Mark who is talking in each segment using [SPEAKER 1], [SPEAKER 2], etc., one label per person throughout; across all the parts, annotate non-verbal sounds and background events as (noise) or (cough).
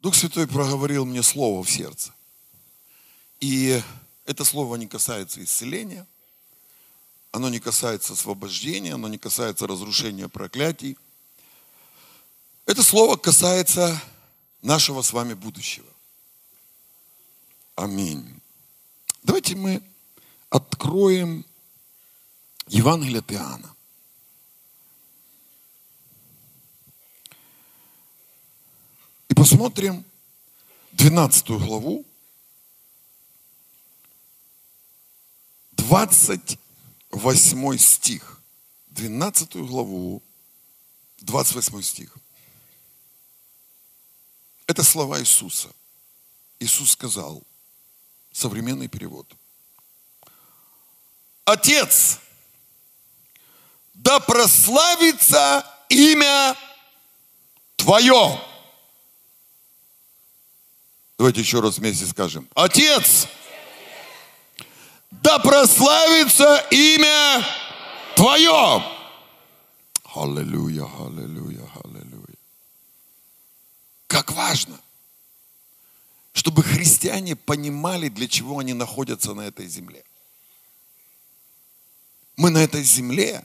[SPEAKER 1] Дух Святой проговорил мне слово в сердце. И это слово не касается исцеления, оно не касается освобождения, оно не касается разрушения проклятий. Это слово касается нашего с вами будущего. Аминь. Давайте мы откроем Евангелие от Иоанна. И посмотрим 12 главу, 28 стих. 12 главу, 28 стих. Это слова Иисуса. Иисус сказал, современный перевод. Отец, да прославится имя Твое. Давайте еще раз вместе скажем. Отец, да прославится имя Твое. Аллилуйя, аллилуйя, аллилуйя. Как важно, чтобы христиане понимали, для чего они находятся на этой земле. Мы на этой земле,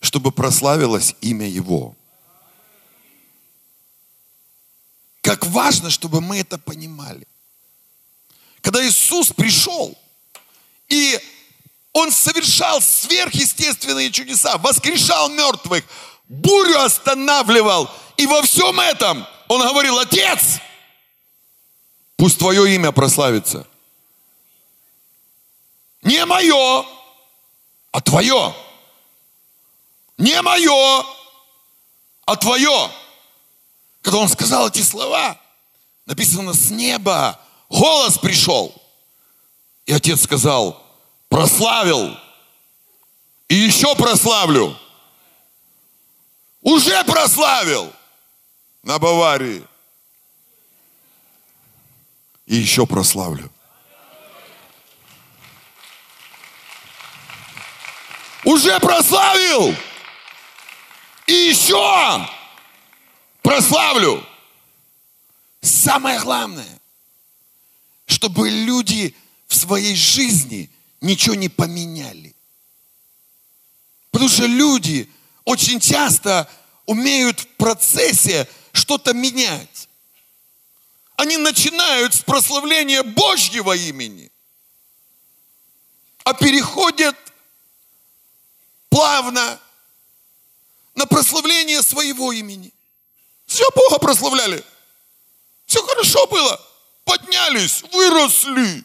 [SPEAKER 1] чтобы прославилось имя Его. Важно, чтобы мы это понимали. Когда Иисус пришел, и Он совершал сверхъестественные чудеса, воскрешал мертвых, бурю останавливал, и во всем этом Он говорил, Отец, пусть Твое имя прославится. Не мое, а Твое. Не мое, а Твое. Когда он сказал эти слова, написано с неба, голос пришел. И отец сказал, прославил. И еще прославлю. Уже прославил на Баварии. И еще прославлю. Уже прославил. И еще прославлю. Самое главное, чтобы люди в своей жизни ничего не поменяли. Потому что люди очень часто умеют в процессе что-то менять. Они начинают с прославления Божьего имени, а переходят плавно на прославление своего имени. Все Бога прославляли. Все хорошо было. Поднялись, выросли.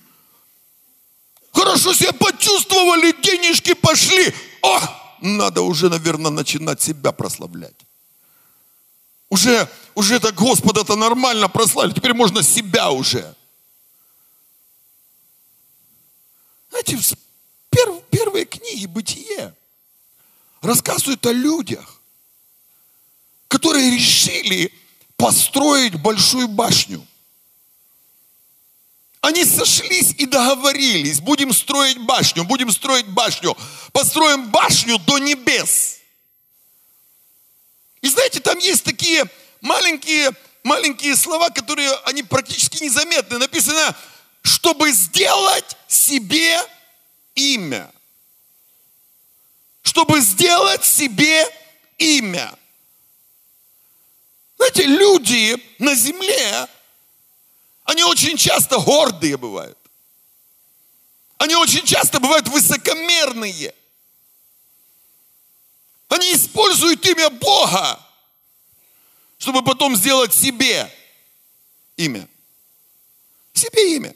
[SPEAKER 1] Хорошо себя почувствовали, денежки пошли. О, надо уже, наверное, начинать себя прославлять. Уже, уже так Господа-то нормально прославили. Теперь можно себя уже. Знаете, перв, первые книги «Бытие» рассказывают о людях, которые решили построить большую башню. Они сошлись и договорились, будем строить башню, будем строить башню, построим башню до небес. И знаете, там есть такие маленькие, маленькие слова, которые, они практически незаметны. Написано, чтобы сделать себе имя. Чтобы сделать себе имя. Знаете, люди на земле, они очень часто гордые бывают. Они очень часто бывают высокомерные. Они используют имя Бога, чтобы потом сделать себе имя. Себе имя.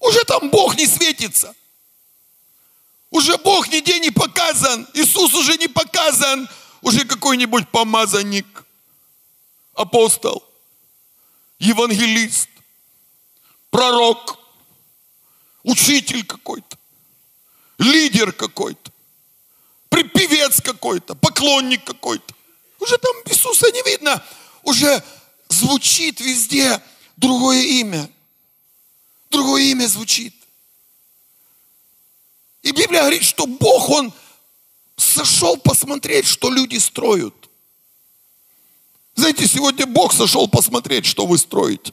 [SPEAKER 1] Уже там Бог не светится. Уже Бог нигде не показан. Иисус уже не показан. Уже какой-нибудь помазанник апостол, евангелист, пророк, учитель какой-то, лидер какой-то, певец какой-то, поклонник какой-то. Уже там Иисуса не видно, уже звучит везде другое имя. Другое имя звучит. И Библия говорит, что Бог, Он сошел посмотреть, что люди строят. Знаете, сегодня Бог сошел посмотреть, что вы строите.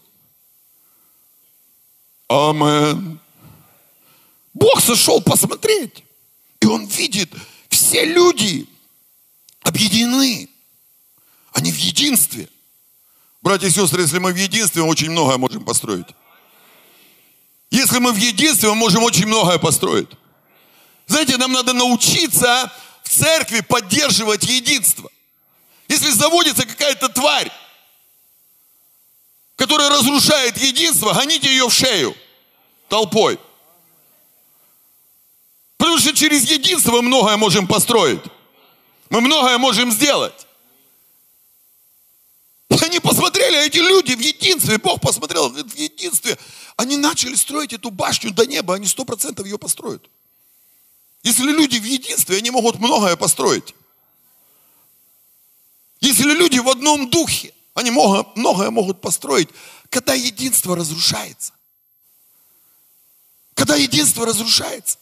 [SPEAKER 1] Амен. Бог сошел посмотреть. И Он видит, все люди объединены. Они в единстве. Братья и сестры, если мы в единстве, мы очень многое можем построить. Если мы в единстве, мы можем очень многое построить. Знаете, нам надо научиться в церкви поддерживать единство. Если заводится какая-то тварь, которая разрушает единство, гоните ее в шею толпой. Потому что через единство мы многое можем построить. Мы многое можем сделать. Они посмотрели, эти люди в единстве, Бог посмотрел в единстве, они начали строить эту башню до неба, они сто процентов ее построят. Если люди в единстве, они могут многое построить. Если люди в одном духе, они многое могут построить, когда единство разрушается. Когда единство разрушается.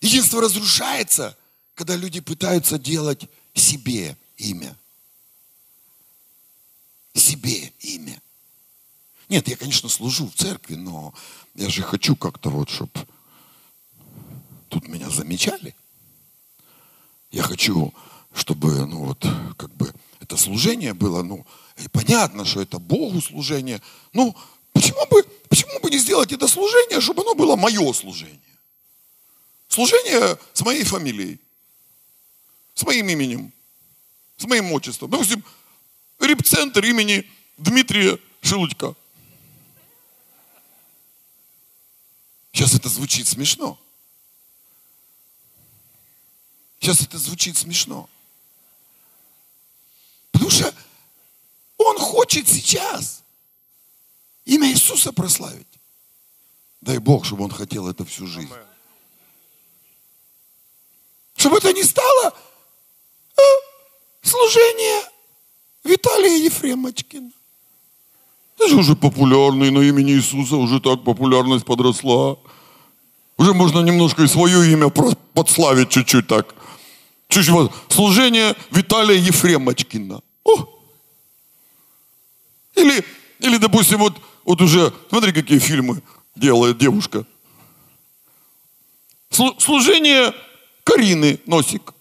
[SPEAKER 1] Единство разрушается, когда люди пытаются делать себе имя. Себе имя. Нет, я, конечно, служу в церкви, но я же хочу как-то вот, чтобы тут меня замечали. Я хочу, чтобы, ну вот, как бы это служение было, ну, понятно, что это Богу служение. Ну, почему бы, почему бы не сделать это служение, чтобы оно было мое служение? Служение с моей фамилией, с моим именем, с моим отчеством. Допустим, репцентр имени Дмитрия Шелудька. Сейчас это звучит смешно. Сейчас это звучит смешно. Что он хочет сейчас имя Иисуса прославить. Дай Бог, чтобы он хотел это всю жизнь. Чтобы это не стало э, служение Виталия Ефремочкина. Это же уже популярный на имени Иисуса, уже так популярность подросла. Уже можно немножко и свое имя подславить чуть-чуть так. Чуть-чуть. Служение Виталия Ефремочкина. О! Или, или, допустим, вот, вот уже, смотри, какие фильмы делает девушка. Служение Карины Носик.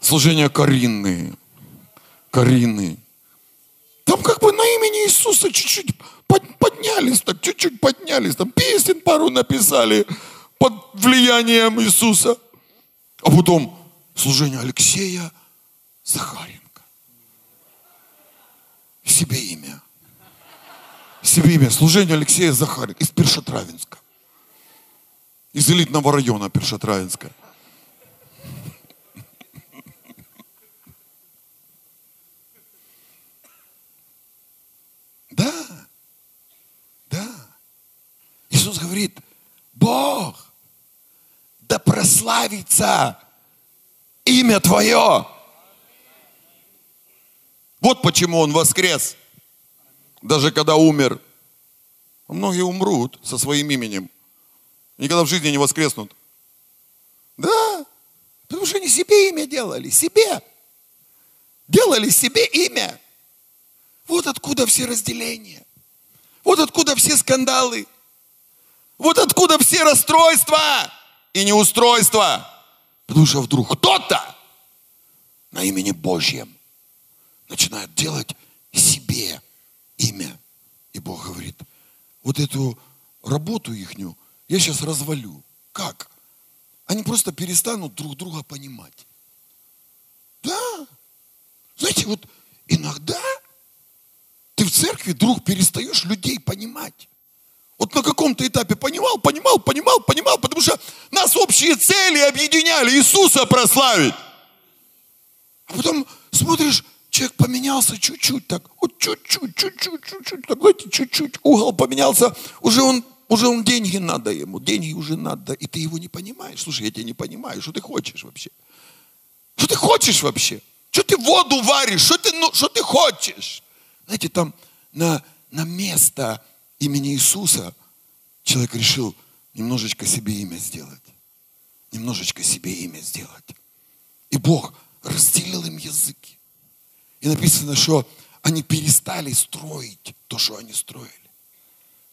[SPEAKER 1] Служение Карины. Карины. Там как бы на имени Иисуса чуть-чуть поднялись, так чуть-чуть поднялись, там песен пару написали под влиянием Иисуса. А потом служение Алексея Захаренко. Себе имя. Себе имя. Служение Алексея Захаренко из Першотравинска. Из элитного района Першотравинска. Да, да. Иисус говорит, Бог, да прославится имя Твое. Вот почему Он воскрес. Даже когда умер. Многие умрут со своим именем. Никогда в жизни не воскреснут. Да, потому что они себе имя делали, себе. Делали себе имя. Вот откуда все разделения. Вот откуда все скандалы. Вот откуда все расстройства и неустройства. Потому что вдруг кто-то на имени Божьем начинает делать себе имя. И Бог говорит, вот эту работу ихнюю я сейчас развалю. Как? Они просто перестанут друг друга понимать. Да. Знаете, вот иногда ты в церкви вдруг перестаешь людей понимать. Вот на каком-то этапе понимал, понимал, понимал, понимал, потому что нас общие цели объединяли, Иисуса прославить. А потом смотришь, человек поменялся чуть-чуть так, вот чуть-чуть, чуть-чуть, чуть-чуть, так, знаете, чуть-чуть, угол поменялся, уже он, уже он деньги надо ему, деньги уже надо, и ты его не понимаешь. Слушай, я тебя не понимаю, что ты хочешь вообще? Что ты хочешь вообще? Что ты воду варишь? Что ты, ну, что ты хочешь? Знаете, там на, на место имени Иисуса человек решил немножечко себе имя сделать. Немножечко себе имя сделать. И Бог разделил им языки. И написано, что они перестали строить то, что они строили.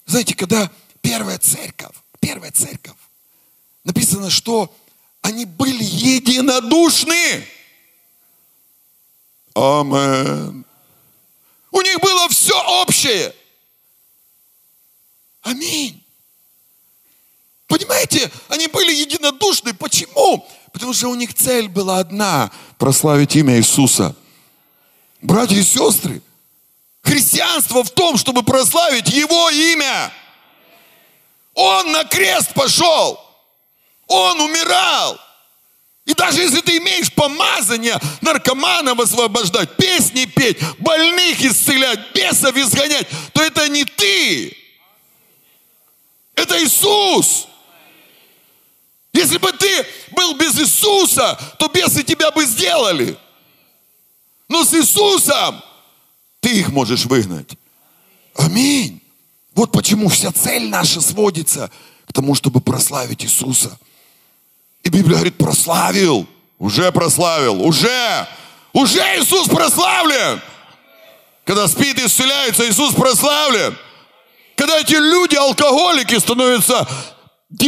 [SPEAKER 1] Знаете, когда первая церковь, первая церковь, написано, что они были единодушны. Амен. У них было все общее. Аминь. Понимаете, они были единодушны. Почему? Потому что у них цель была одна – прославить имя Иисуса. Братья и сестры, христианство в том, чтобы прославить Его имя. Он на крест пошел. Он умирал. И даже если ты имеешь помазание наркоманов освобождать, песни петь, больных исцелять, бесов изгонять, то это не ты. Это Иисус. Если бы ты был без Иисуса, то бесы тебя бы сделали. Но с Иисусом ты их можешь выгнать. Аминь. Вот почему вся цель наша сводится к тому, чтобы прославить Иисуса. И Библия говорит, прославил, уже прославил, уже, уже Иисус прославлен. Когда спит и исцеляется, Иисус прославлен. Когда эти люди, алкоголики, становятся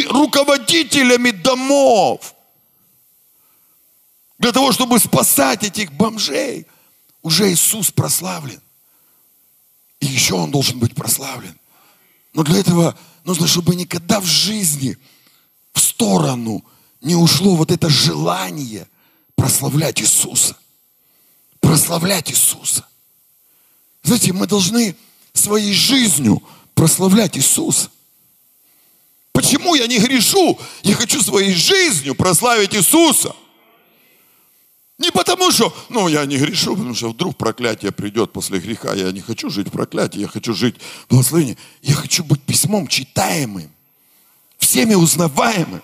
[SPEAKER 1] руководителями домов. Для того, чтобы спасать этих бомжей, уже Иисус прославлен. И еще Он должен быть прославлен. Но для этого нужно, чтобы никогда в жизни в сторону не ушло вот это желание прославлять Иисуса. Прославлять Иисуса. Знаете, мы должны своей жизнью прославлять Иисуса. Почему я не грешу? Я хочу своей жизнью прославить Иисуса. Не потому что, ну, я не грешу, потому что вдруг проклятие придет после греха. Я не хочу жить в проклятии, я хочу жить в благословении. Я хочу быть письмом читаемым, всеми узнаваемым.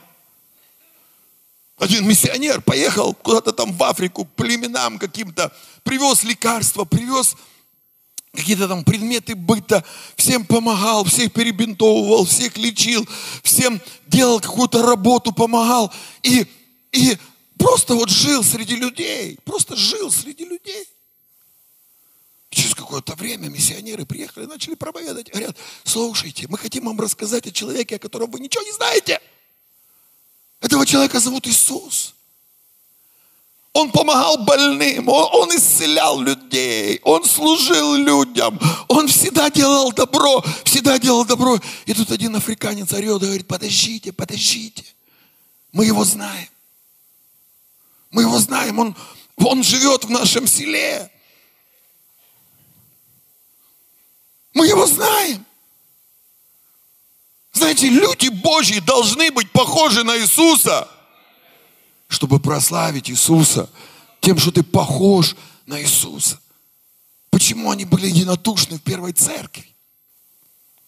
[SPEAKER 1] Один миссионер поехал куда-то там в Африку, племенам каким-то, привез лекарства, привез какие-то там предметы быта, всем помогал, всех перебинтовывал, всех лечил, всем делал какую-то работу, помогал. И, и просто вот жил среди людей, просто жил среди людей. Через какое-то время миссионеры приехали, начали проповедовать. Говорят, слушайте, мы хотим вам рассказать о человеке, о котором вы ничего не знаете. Этого человека зовут Иисус. Он помогал больным, он, он исцелял людей, он служил людям, он всегда делал добро, всегда делал добро. И тут один африканец орет и говорит, подождите, подождите, мы его знаем. Мы его знаем, он, он живет в нашем селе. Мы его знаем. Знаете, люди Божьи должны быть похожи на Иисуса чтобы прославить Иисуса тем, что ты похож на Иисуса. Почему они были единодушны в первой церкви?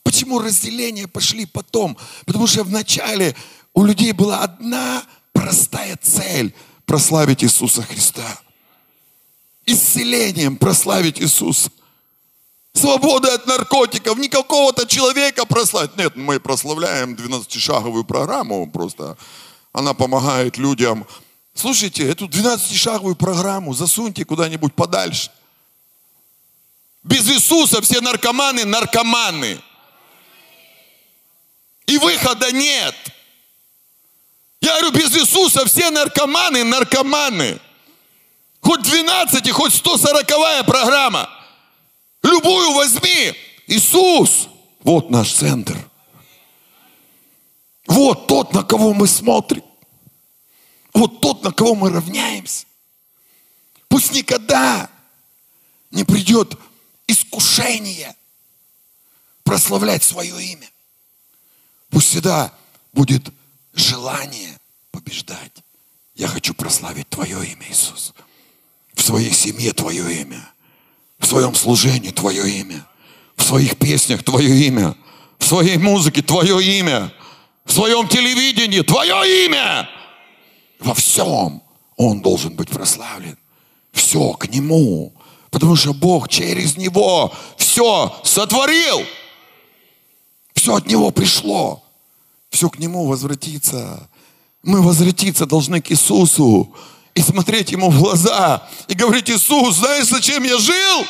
[SPEAKER 1] Почему разделения пошли потом? Потому что вначале у людей была одна простая цель – прославить Иисуса Христа. Исцелением прославить Иисуса. Свобода от наркотиков, не какого-то человека прославить. Нет, мы прославляем 12-шаговую программу просто она помогает людям. Слушайте, эту 12-шаговую программу засуньте куда-нибудь подальше. Без Иисуса все наркоманы наркоманы. И выхода нет. Я говорю, без Иисуса все наркоманы наркоманы. Хоть 12, хоть 140 программа. Любую возьми. Иисус. Вот наш центр. Вот тот, на кого мы смотрим. Вот тот, на кого мы равняемся. Пусть никогда не придет искушение прославлять свое имя. Пусть всегда будет желание побеждать. Я хочу прославить Твое имя, Иисус. В своей семье Твое имя. В своем служении Твое имя. В своих песнях Твое имя. В своей музыке Твое имя в своем телевидении Твое имя. Во всем Он должен быть прославлен. Все к Нему. Потому что Бог через Него все сотворил. Все от Него пришло. Все к Нему возвратится. Мы возвратиться должны к Иисусу. и смотреть ему в глаза и говорить, Иисус, знаешь, зачем я жил?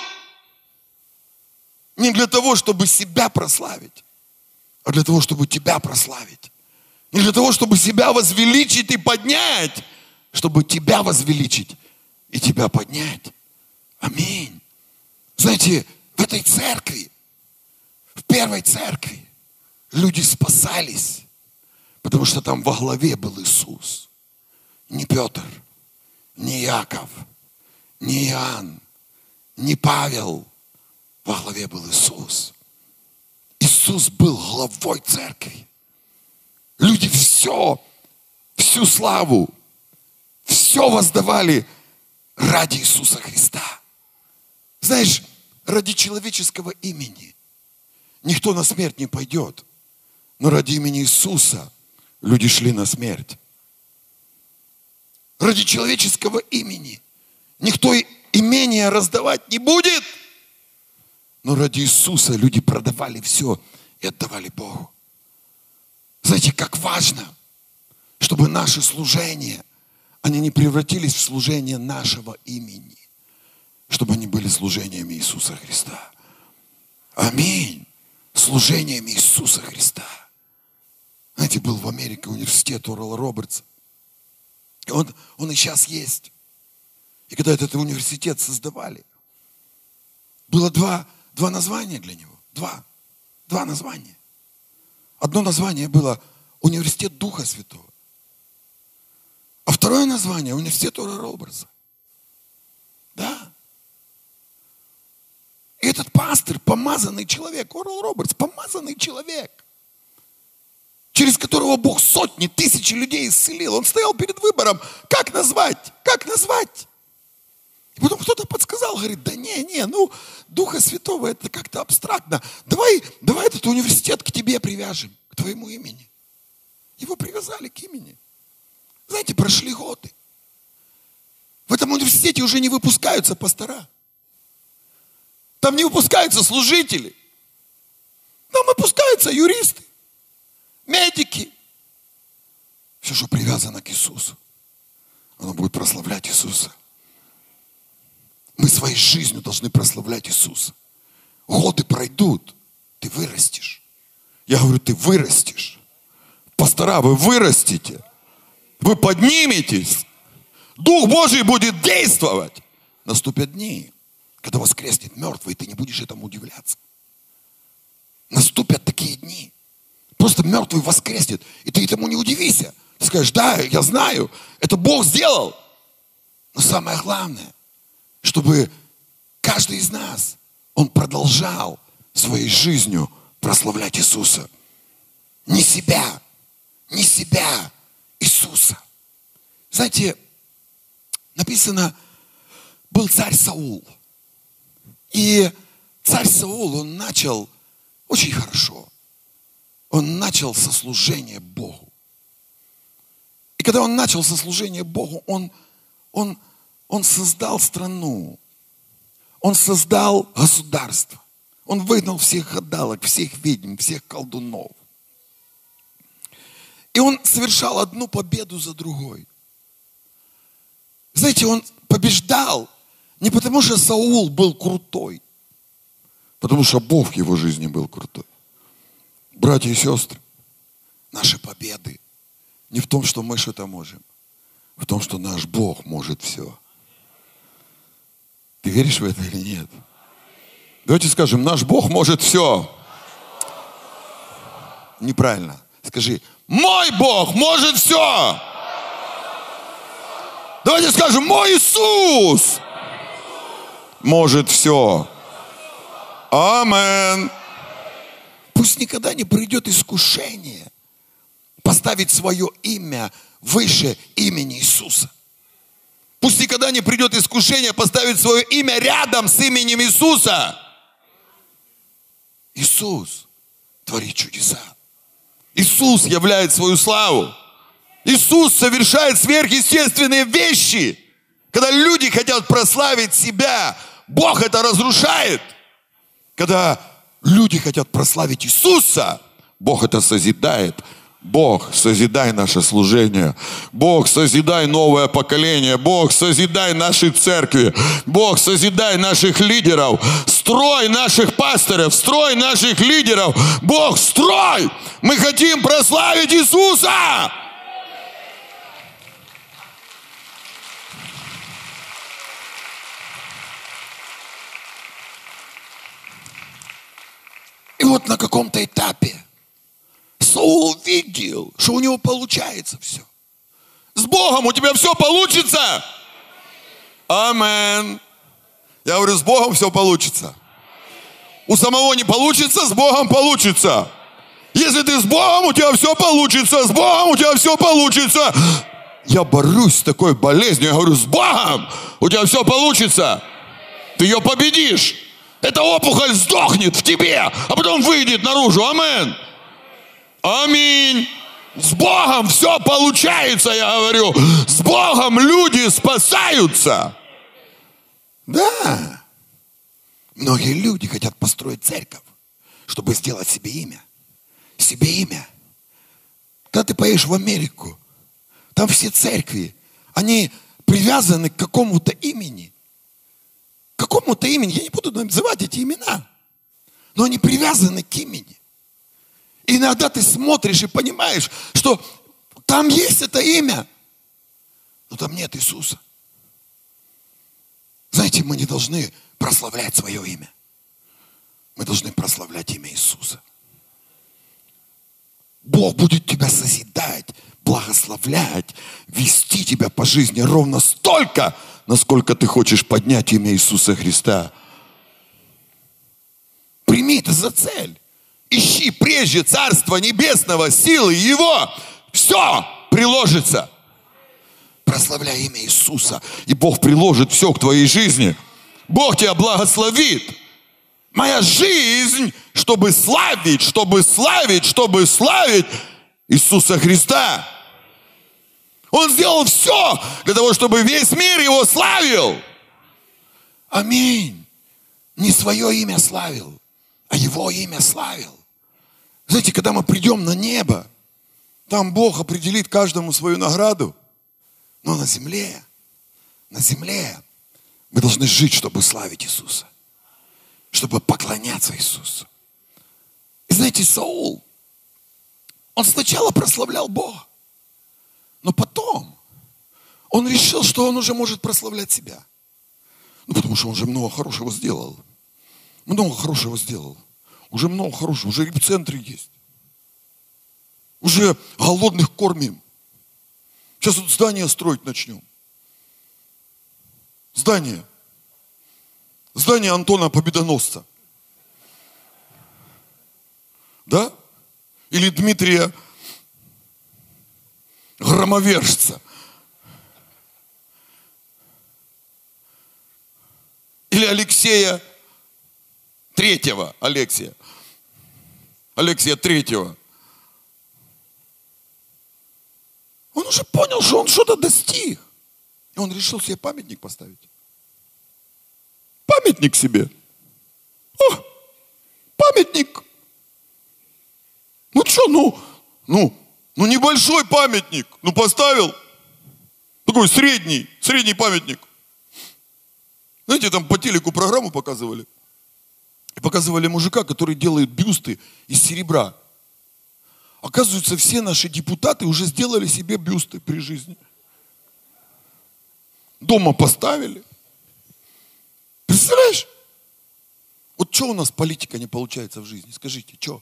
[SPEAKER 1] Не для того, чтобы себя прославить, а для того, чтобы тебя прославить. Не для того, чтобы себя возвеличить и поднять, чтобы тебя возвеличить и тебя поднять. Аминь. Знаете, в этой церкви, в первой церкви, люди спасались, потому что там во главе был Иисус. Не Петр, не Яков, не Иоанн, не Павел. Во главе был Иисус. Иисус был главой церкви. Люди все, всю славу, все воздавали ради Иисуса Христа. Знаешь, ради человеческого имени никто на смерть не пойдет. Но ради имени Иисуса люди шли на смерть. Ради человеческого имени никто имение раздавать не будет. Но ради Иисуса люди продавали все и отдавали Богу. Знаете, как важно, чтобы наши служения, они не превратились в служение нашего имени, чтобы они были служениями Иисуса Христа. Аминь. Служениями Иисуса Христа. Знаете, был в Америке университет Орла Робертса. И он, он и сейчас есть. И когда этот университет создавали, было два, два названия для него. Два. Два названия. Одно название было Университет Духа Святого. А второе название Университет Ора Роберса. Да. И этот пастор, помазанный человек, Орл Робертс, помазанный человек, через которого Бог сотни, тысячи людей исцелил. Он стоял перед выбором, как назвать, как назвать. И потом кто-то подсказал, говорит, да не, не, ну, Духа Святого это как-то абстрактно. Давай, давай этот университет к тебе привяжем, к твоему имени. Его привязали к имени. Знаете, прошли годы. В этом университете уже не выпускаются пастора. Там не выпускаются служители. Там выпускаются юристы, медики. Все, что привязано к Иисусу, оно будет прославлять Иисуса. Мы своей жизнью должны прославлять Иисуса. Годы пройдут, ты вырастешь. Я говорю, ты вырастешь. Пастора, вы вырастете. Вы подниметесь. Дух Божий будет действовать. Наступят дни, когда воскреснет мертвый, и ты не будешь этому удивляться. Наступят такие дни. Просто мертвый воскреснет, и ты этому не удивися. Ты скажешь, да, я знаю, это Бог сделал. Но самое главное, чтобы каждый из нас, он продолжал своей жизнью прославлять Иисуса. Не себя, не себя, Иисуса. Знаете, написано, был царь Саул. И царь Саул, он начал очень хорошо. Он начал со служения Богу. И когда он начал со служения Богу, он, он он создал страну. Он создал государство. Он выгнал всех гадалок, всех ведьм, всех колдунов. И он совершал одну победу за другой. Знаете, он побеждал не потому, что Саул был крутой, потому что Бог в его жизни был крутой. Братья и сестры, наши победы не в том, что мы что-то можем, в том, что наш Бог может все. Ты веришь в это или нет? Давайте скажем, наш Бог может все. Неправильно. Скажи, мой Бог может все. Давайте скажем, мой Иисус может все. Амен. Пусть никогда не придет искушение поставить свое имя выше имени Иисуса. Пусть никогда не придет искушение поставить свое имя рядом с именем Иисуса. Иисус творит чудеса. Иисус являет свою славу. Иисус совершает сверхъестественные вещи. Когда люди хотят прославить себя, Бог это разрушает. Когда люди хотят прославить Иисуса, Бог это созидает. Бог, созидай наше служение. Бог, созидай новое поколение. Бог, созидай наши церкви. Бог, созидай наших лидеров. Строй наших пасторов, строй наших лидеров. Бог, строй! Мы хотим прославить Иисуса! И вот на каком-то этапе Саул видел, что у него получается все. С Богом у тебя все получится. Амен. Я говорю, с Богом все получится. У самого не получится, с Богом получится. Если ты с Богом, у тебя все получится. С Богом у тебя все получится. Я борюсь с такой болезнью. Я говорю, с Богом у тебя все получится. Ты ее победишь. Эта опухоль сдохнет в тебе, а потом выйдет наружу. Амен. Аминь. С Богом все получается, я говорю. С Богом люди спасаются. Да. Многие люди хотят построить церковь, чтобы сделать себе имя. Себе имя. Когда ты поедешь в Америку, там все церкви, они привязаны к какому-то имени. Какому-то имени. Я не буду называть эти имена. Но они привязаны к имени. И иногда ты смотришь и понимаешь, что там есть это имя, но там нет Иисуса. Знаете, мы не должны прославлять свое имя. Мы должны прославлять имя Иисуса. Бог будет тебя созидать, благословлять, вести тебя по жизни ровно столько, насколько ты хочешь поднять имя Иисуса Христа. Прими это за цель. Ищи прежде Царство Небесного, силы Его. Все приложится. Прославляй имя Иисуса, и Бог приложит все к твоей жизни. Бог тебя благословит. Моя жизнь, чтобы славить, чтобы славить, чтобы славить Иисуса Христа. Он сделал все для того, чтобы весь мир его славил. Аминь. Не свое имя славил, а его имя славил. Знаете, когда мы придем на небо, там Бог определит каждому свою награду. Но на земле, на земле мы должны жить, чтобы славить Иисуса. Чтобы поклоняться Иисусу. И знаете, Саул, он сначала прославлял Бога. Но потом он решил, что он уже может прославлять себя. Ну, потому что он же много хорошего сделал. Много хорошего сделал. Уже много хорошего, уже репцентры есть. Уже голодных кормим. Сейчас вот здание строить начнем. Здание. Здание Антона Победоносца. Да? Или Дмитрия Громовержца. Или Алексея Третьего, Алексия. Алексия Третьего. Он уже понял, что он что-то достиг. И он решил себе памятник поставить. Памятник себе. О, памятник. Ну что, ну, ну, ну небольшой памятник. Ну поставил. Такой средний, средний памятник. Знаете, там по телеку программу показывали. И показывали мужика, который делает бюсты из серебра. Оказывается, все наши депутаты уже сделали себе бюсты при жизни. Дома поставили. Представляешь? Вот что у нас политика не получается в жизни? Скажите, что?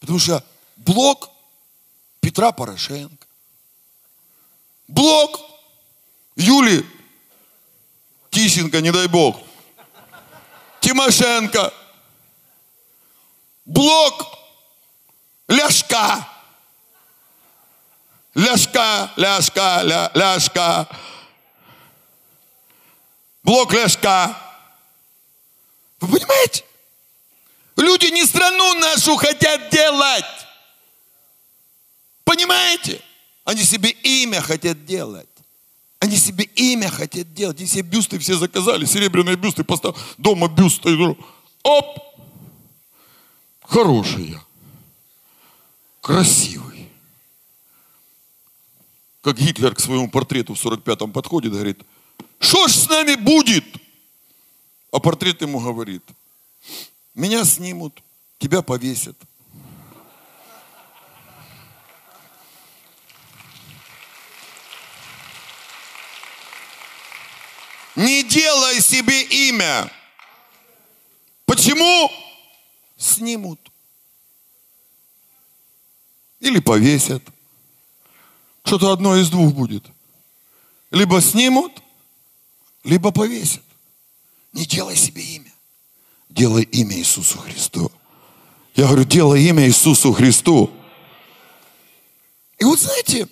[SPEAKER 1] Потому что блок Петра Порошенко, блок Юли Тищенко, не дай бог, Тимошенко, блок Ляшка. Ляшка, ляшка, ля, ляшка. Блок ляшка. Вы понимаете? Люди не страну нашу хотят делать. Понимаете? Они себе имя хотят делать. Они себе имя хотят делать. Они себе бюсты все заказали, серебряные бюсты поставили. Дома бюсты. Оп! Хорошие красивый. как Гитлер к своему портрету в 45-м подходит, говорит, что ж с нами будет? А портрет ему говорит, меня снимут, тебя повесят. Не делай себе имя. Почему? Снимут. Или повесят. Что-то одно из двух будет. Либо снимут, либо повесят. Не делай себе имя. Делай имя Иисусу Христу. Я говорю, делай имя Иисусу Христу. И вот знаете,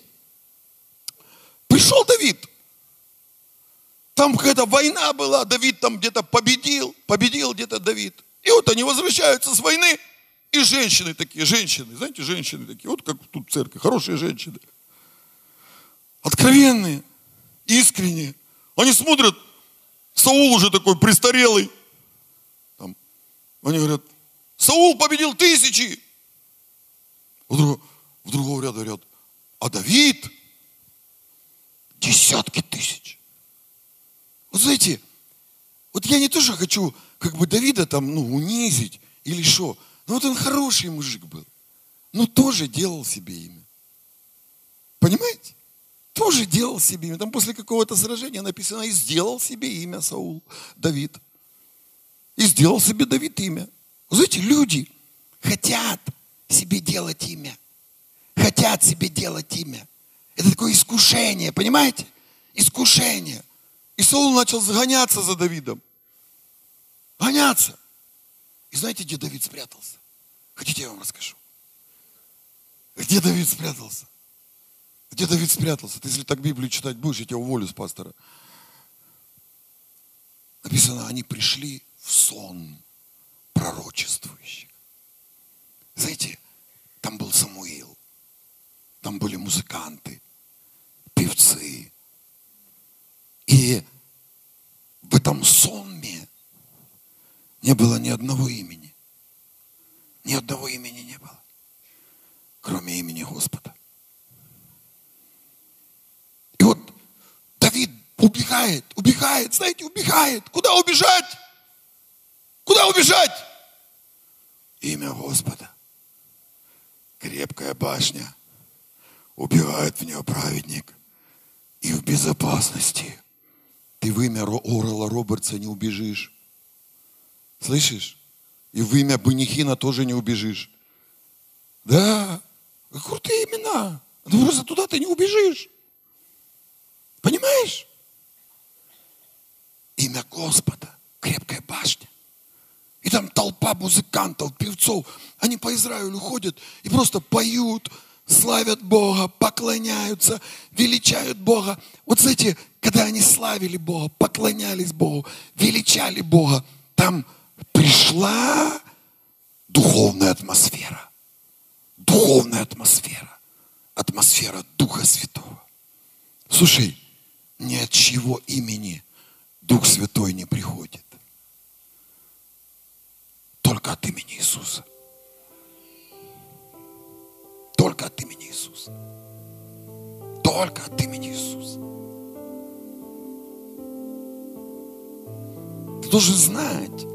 [SPEAKER 1] пришел Давид. Там какая-то война была, Давид там где-то победил, победил где-то Давид. И вот они возвращаются с войны, и женщины такие, женщины, знаете, женщины такие, вот как тут в церкви, хорошие женщины. Откровенные, искренние. Они смотрят, Саул уже такой престарелый. Там, они говорят, Саул победил тысячи. В, в другого ряда говорят, а Давид десятки тысяч. Вот знаете, вот я не тоже хочу как бы Давида там, ну, унизить или что. Но вот он хороший мужик был. Но тоже делал себе имя. Понимаете? Тоже делал себе имя. Там после какого-то сражения написано, и сделал себе имя Саул, Давид. И сделал себе Давид имя. Вы знаете, люди хотят себе делать имя. Хотят себе делать имя. Это такое искушение, понимаете? Искушение. И Саул начал загоняться за Давидом. Гоняться. И знаете, где Давид спрятался? Хотите, я вам расскажу? Где Давид спрятался? Где Давид спрятался? Ты если так Библию читать будешь, я тебя уволю с пастора. Написано, они пришли в сон пророчествующих. Знаете, там был Самуил, там были музыканты, певцы. И в этом сонме не было ни одного имени. Ни одного имени не было, кроме имени Господа. И вот Давид убегает, убегает, знаете, убегает. Куда убежать? Куда убежать? Имя Господа. Крепкая башня. Убегает в нее праведник. И в безопасности. Ты в имя Орла Робертса не убежишь. Слышишь? И в имя Банихина тоже не убежишь. Да, крутые имена. Ну просто туда ты не убежишь. Понимаешь? Имя Господа, крепкая башня. И там толпа музыкантов, певцов. Они по Израилю ходят и просто поют, славят Бога, поклоняются, величают Бога. Вот знаете, когда они славили Бога, поклонялись Богу, величали Бога, там пришла духовная атмосфера. Духовная атмосфера. Атмосфера Духа Святого. Слушай, ни от чего имени Дух Святой не приходит. Только от имени Иисуса. Только от имени Иисуса. Только от имени Иисуса. Ты должен знать,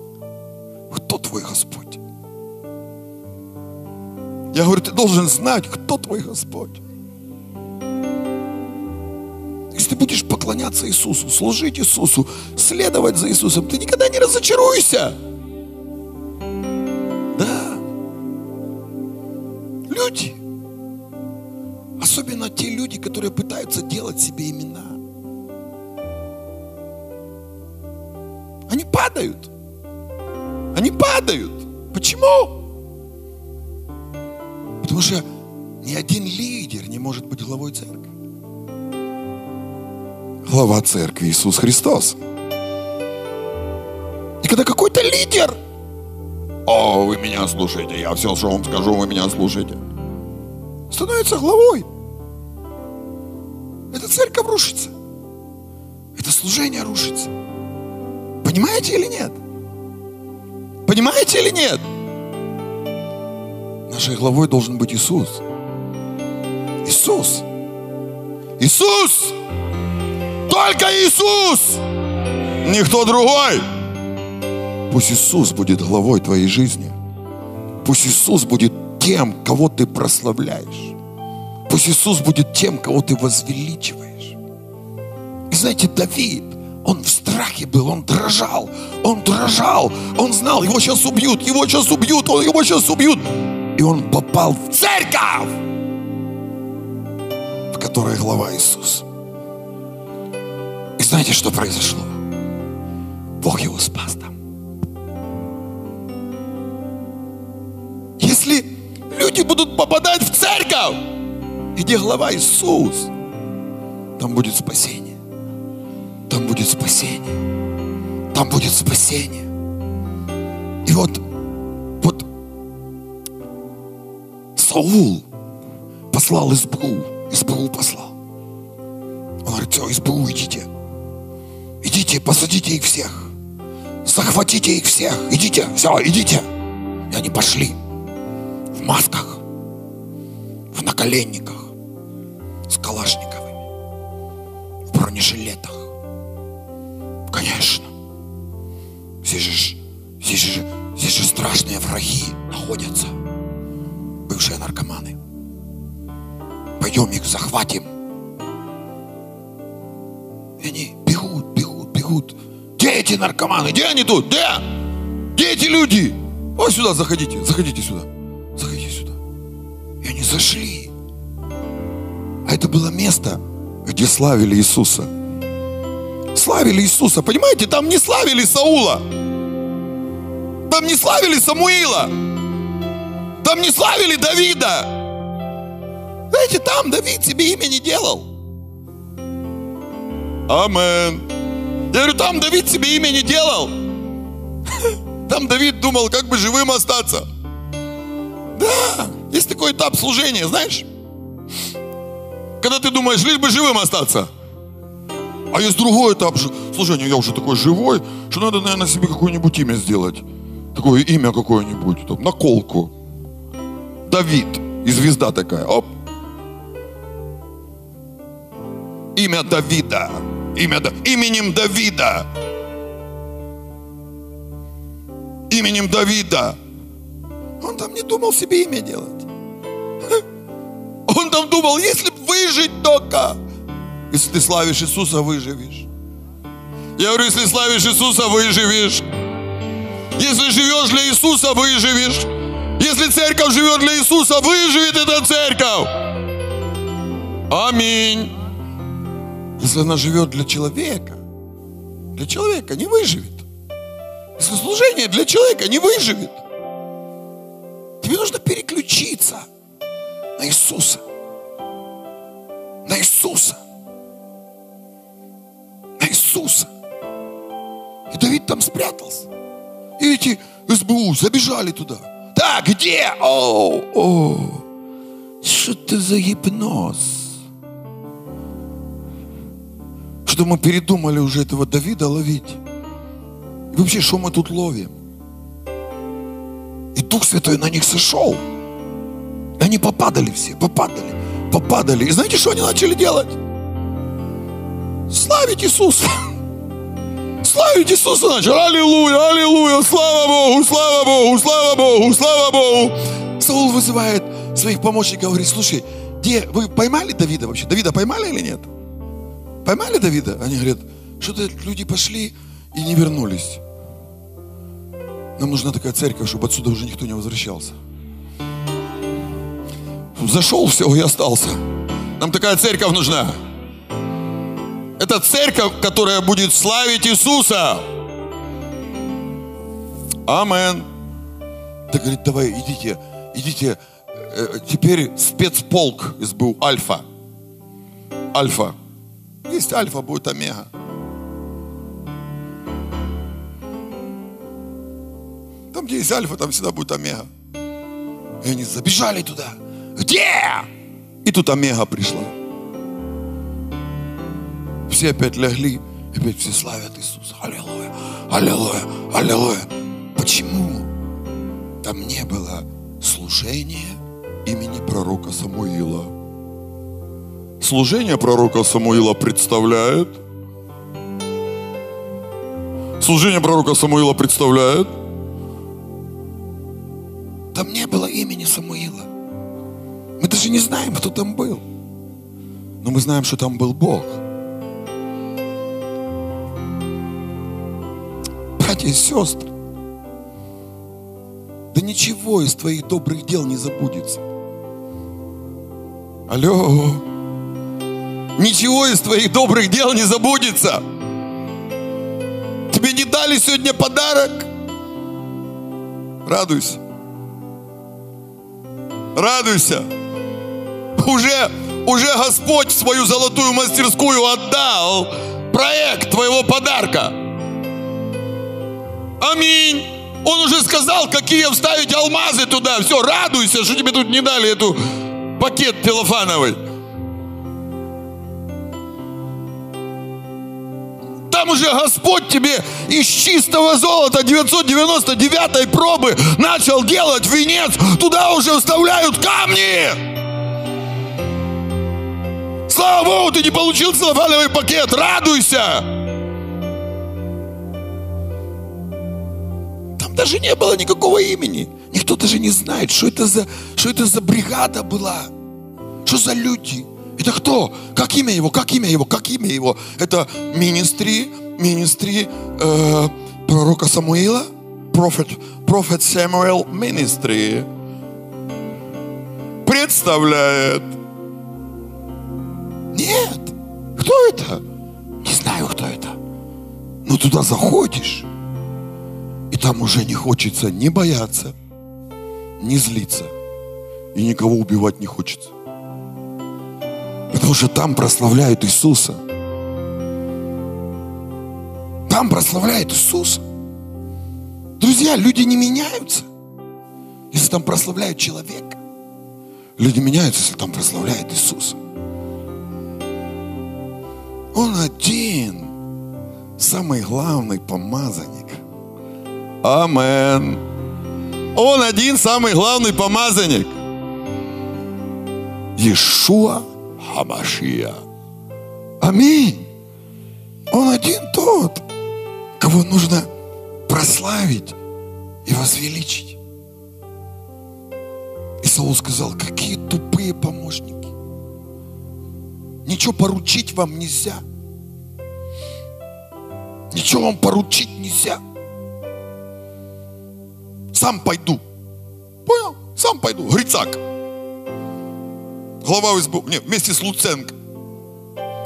[SPEAKER 1] твой Господь. Я говорю, ты должен знать, кто твой Господь. Если ты будешь поклоняться Иисусу, служить Иисусу, следовать за Иисусом, ты никогда не разочаруйся. Падают. Почему? Потому что ни один лидер не может быть главой церкви. Глава церкви Иисус Христос. И когда какой-то лидер, о, вы меня слушаете, я все, что вам скажу, вы меня слушаете, становится главой. Эта церковь рушится. Это служение рушится. Понимаете или нет? Понимаете или нет? Нашей главой должен быть Иисус. Иисус. Иисус! Только Иисус! Никто другой! Пусть Иисус будет главой твоей жизни. Пусть Иисус будет тем, кого ты прославляешь. Пусть Иисус будет тем, кого ты возвеличиваешь. И знаете, Давид, он в страхе был, он дрожал, он дрожал, он знал, его сейчас убьют, его сейчас убьют, он, его сейчас убьют. И он попал в церковь, в которой глава Иисус. И знаете, что произошло? Бог его спас там. Если люди будут попадать в церковь, где глава Иисус, там будет спасение. Там будет спасение. Там будет спасение. И вот, вот Саул послал СБУ. СБУ послал. Он говорит, все, СБУ идите. Идите, посадите их всех. Захватите их всех. Идите, все, идите. И они пошли в масках, в наколенниках, с калашниковыми, в бронежилетах. Конечно. Здесь же, здесь же, здесь же страшные враги находятся. Бывшие наркоманы. Пойдем их захватим. И они бегут, бегут, бегут. Где эти наркоманы? Где они тут? Где? Где эти люди? Вот сюда заходите, заходите сюда. Заходите сюда. И они зашли. А это было место, где славили Иисуса. Славили Иисуса. Понимаете, там не славили Саула. Там не славили Самуила. Там не славили Давида. Знаете, там Давид себе имя не делал. Амен. Я говорю, там Давид себе имя не делал. (laughs) Там Давид думал, как бы живым остаться. Да, есть такой этап служения, знаешь? Когда ты думаешь, лишь бы живым остаться. А есть другой этап служения. Я уже такой живой, что надо, наверное, себе какое-нибудь имя сделать. Такое имя какое-нибудь. Там, наколку. Давид. И звезда такая. Оп. Имя Давида. Имя, именем Давида. Именем Давида. Он там не думал себе имя делать. (laughs) Он там думал, если выжить только. Если ты славишь Иисуса, выживешь. Я говорю, если славишь Иисуса, выживешь. Если живешь для Иисуса, выживешь. Если церковь живет для Иисуса, выживет эта церковь. Аминь. Если она живет для человека, для человека не выживет. Если служение для человека не выживет, тебе нужно переключиться на Иисуса. На Иисуса. Иисуса. И Давид там спрятался. И эти СБУ забежали туда. Да, где? О, о, что это за гипноз? Что мы передумали уже этого Давида ловить. И вообще, что мы тут ловим? И Дух Святой на них сошел. И они попадали все, попадали, попадали. И знаете, что они начали делать? Славить Иисуса. Славить Иисуса начали. Аллилуйя, аллилуйя, слава Богу, слава Богу, слава Богу, слава Богу. Саул вызывает своих помощников, говорит, слушай, где, вы поймали Давида вообще? Давида поймали или нет? Поймали Давида? Они говорят, что-то люди пошли и не вернулись. Нам нужна такая церковь, чтобы отсюда уже никто не возвращался. Зашел, все, и остался. Нам такая церковь нужна. Это церковь, которая будет славить Иисуса. Амен. Так говорит, давай, идите, идите. Э, теперь спецполк СБУ, Альфа. Альфа. Есть Альфа, будет Омега. Там, где есть Альфа, там всегда будет Омега. И они забежали туда. Где? И тут Омега пришла. Все опять легли, опять все славят Иисуса. Аллилуйя, аллилуйя, аллилуйя. Почему? Там не было служения имени пророка Самуила. Служение пророка Самуила представляет. Служение пророка Самуила представляет. Там не было имени Самуила. Мы даже не знаем, кто там был. Но мы знаем, что там был Бог. Братья и сестры, да ничего из твоих добрых дел не забудется. Алло. Ничего из твоих добрых дел не забудется. Тебе не дали сегодня подарок? Радуйся. Радуйся. Уже, уже Господь свою золотую мастерскую отдал проект твоего подарка. Аминь. Он уже сказал, какие вставить алмазы туда. Все, радуйся, что тебе тут не дали эту пакет телофановый. Там уже Господь тебе из чистого золота 999 пробы начал делать венец. Туда уже вставляют камни. Слава Богу, ты не получил целлофановый пакет. Радуйся. Даже не было никакого имени. Никто даже не знает, что это за, что это за бригада была. Что за люди? Это кто? Как имя его? Как имя его? Как имя его? Это министри, министри э, пророка Самуила? Профет, профет Самуэл министри представляет. Нет. Кто это? Не знаю, кто это. Но туда заходишь, и там уже не хочется ни бояться, ни злиться. И никого убивать не хочется. Потому что там прославляют Иисуса. Там прославляют Иисуса. Друзья, люди не меняются, если там прославляют человека. Люди меняются, если там прославляют Иисуса. Он один, самый главный помазанник. Амен. Он один самый главный помазанник. Иешуа Хамашия. Аминь. Он один тот, кого нужно прославить и возвеличить. И Саул сказал, какие тупые помощники. Ничего поручить вам нельзя. Ничего вам поручить нельзя сам пойду. Понял? Сам пойду. Грицак. Глава СБУ. Не, вместе с Луценко.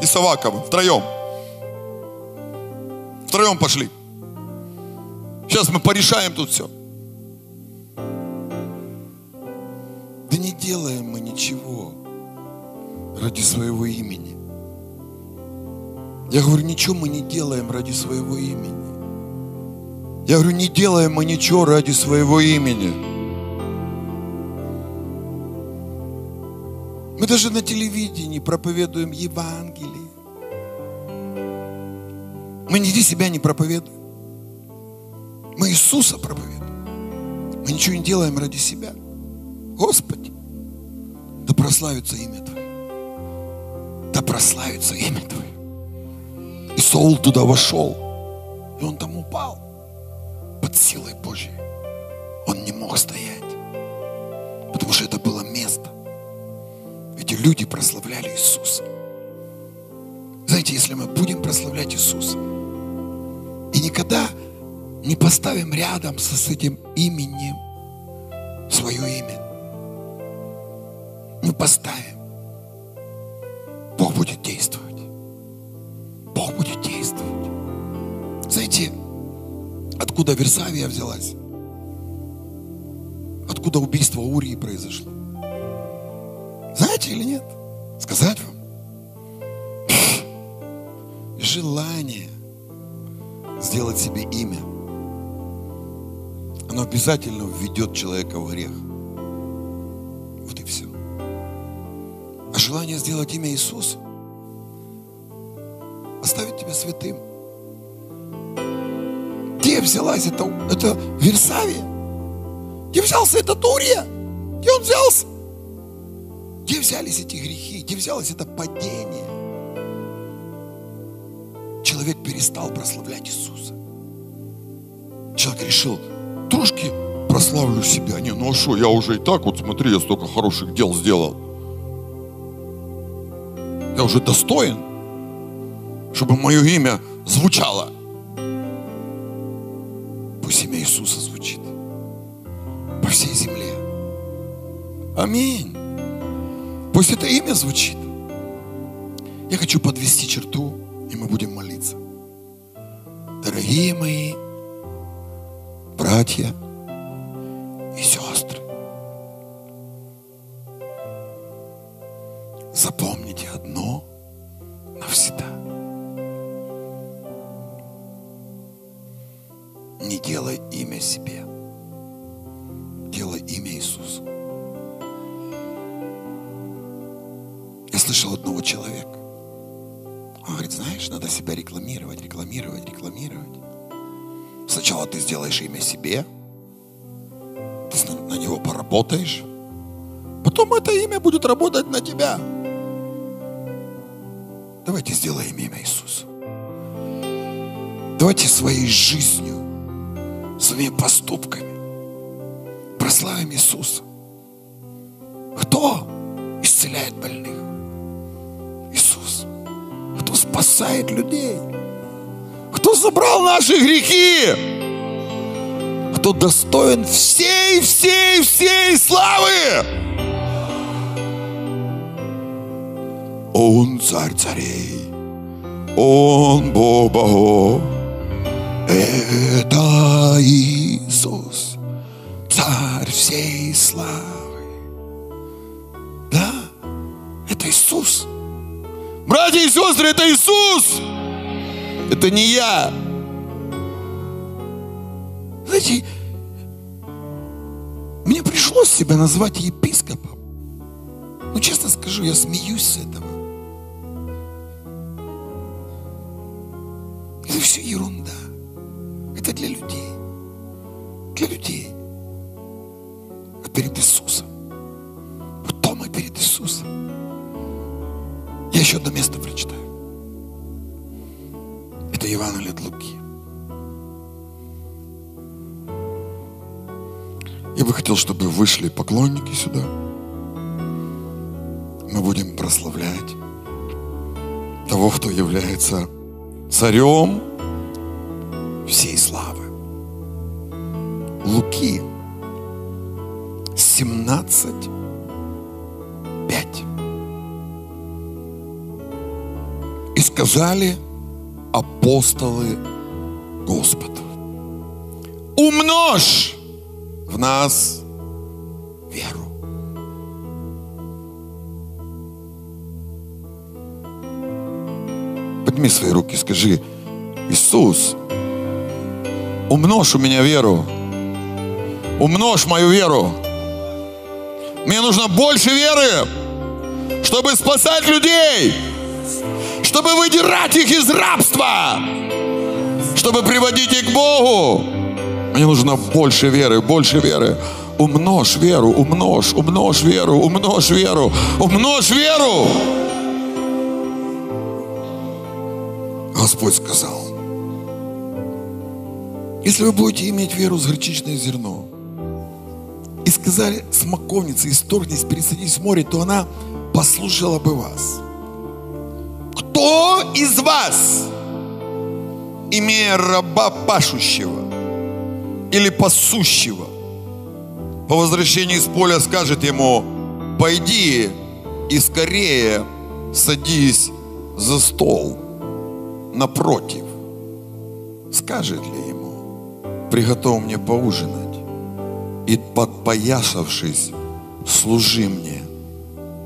[SPEAKER 1] И Саваковым. Втроем. Втроем пошли. Сейчас мы порешаем тут все. Да не делаем мы ничего ради своего имени. Я говорю, ничего мы не делаем ради своего имени. Я говорю, не делаем мы ничего ради своего имени. Мы даже на телевидении проповедуем Евангелие. Мы нигде себя не проповедуем. Мы Иисуса проповедуем. Мы ничего не делаем ради себя. Господи, да прославится имя Твое. Да прославится имя Твое. И Саул туда вошел, и он там упал под силой Божьей. Он не мог стоять. Потому что это было место. Эти люди прославляли Иисуса. Знаете, если мы будем прославлять Иисуса и никогда не поставим рядом с этим именем свое имя, не поставим, Бог будет действовать. Откуда Версавия взялась? Откуда убийство Урии произошло? Знаете или нет? Сказать вам? Желание сделать себе имя, оно обязательно введет человека в грех. Вот и все. А желание сделать имя Иисуса оставит тебя святым где взялась это, это Версавия? Где взялся этот Урия? Где он взялся? Где взялись эти грехи? Где взялось это падение? Человек перестал прославлять Иисуса. Человек решил, трошки прославлю себя. Не, ну а что, я уже и так, вот смотри, я столько хороших дел сделал. Я уже достоин, чтобы мое имя звучало. Иисуса звучит по всей земле. Аминь. Пусть это имя звучит. Я хочу подвести черту, и мы будем молиться. Дорогие мои братья и сестры, запомните имя себе, делай имя Иисусу. Я слышал одного человека. Он говорит, знаешь, надо себя рекламировать, рекламировать, рекламировать. Сначала ты сделаешь имя себе, ты на него поработаешь, потом это имя будет работать на тебя. Давайте сделаем имя Иисуса. Давайте своей жизнью, своими поступками прославим Иисуса. Кто исцеляет больных? Иисус. Кто спасает людей? Кто забрал наши грехи? Кто достоин всей, всей, всей славы? Он царь царей, Он Бог богов. Это Иисус, царь всей славы. Да, это Иисус. Братья и сестры, это Иисус. Это не я. Знаете, мне пришлось себя назвать епископом. Ну, честно скажу, я смеюсь с этого. Это все ерунда. Это для людей. Для людей. А перед Иисусом. Кто мы перед Иисусом? Я еще одно место прочитаю. Это Евангелие от Луки. Я бы хотел, чтобы вышли поклонники сюда. Мы будем прославлять того, кто является царем всей славы. Луки 17, 5. И сказали апостолы Господу, умножь в нас веру. Подними свои руки, скажи, Иисус, умножь у меня веру. Умножь мою веру. Мне нужно больше веры, чтобы спасать людей, чтобы выдирать их из рабства, чтобы приводить их к Богу. Мне нужно больше веры, больше веры. Умножь веру, умножь, умножь веру, умножь веру, умножь веру. Господь сказал, если вы будете иметь веру с горчичное зерно, и сказали смоковнице, исторгнись, пересадись в море, то она послушала бы вас. Кто из вас, имея раба пашущего или пасущего, по возвращении из поля скажет ему, пойди и скорее садись за стол напротив. Скажет ли приготовь мне поужинать и подпоясавшись, служи мне,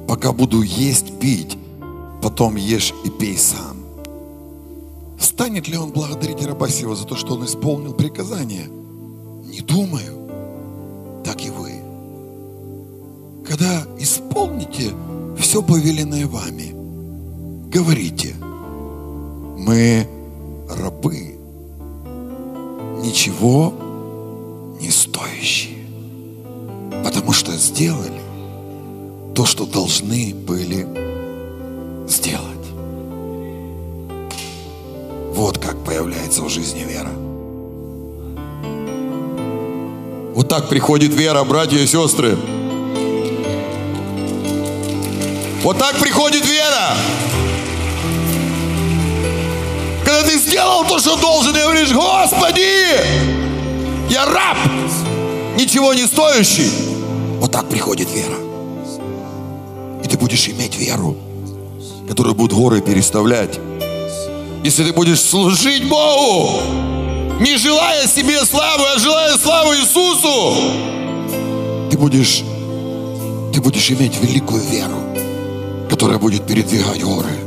[SPEAKER 1] пока буду есть, пить, потом ешь и пей сам. Станет ли он благодарить раба сего за то, что он исполнил приказание? Не думаю. Так и вы. Когда исполните все повеленное вами, говорите, мы рабы, ничего не стоящие, потому что сделали то, что должны были сделать. Вот как появляется в жизни вера. Вот так приходит вера, братья и сестры. Вот так приходит вера. Сделал то, что должен, и говоришь, Господи, я раб, ничего не стоящий. Вот так приходит вера. И ты будешь иметь веру, которая будет горы переставлять. Если ты будешь служить Богу, не желая себе славы, а желая славы Иисусу, ты будешь, ты будешь иметь великую веру, которая будет передвигать горы.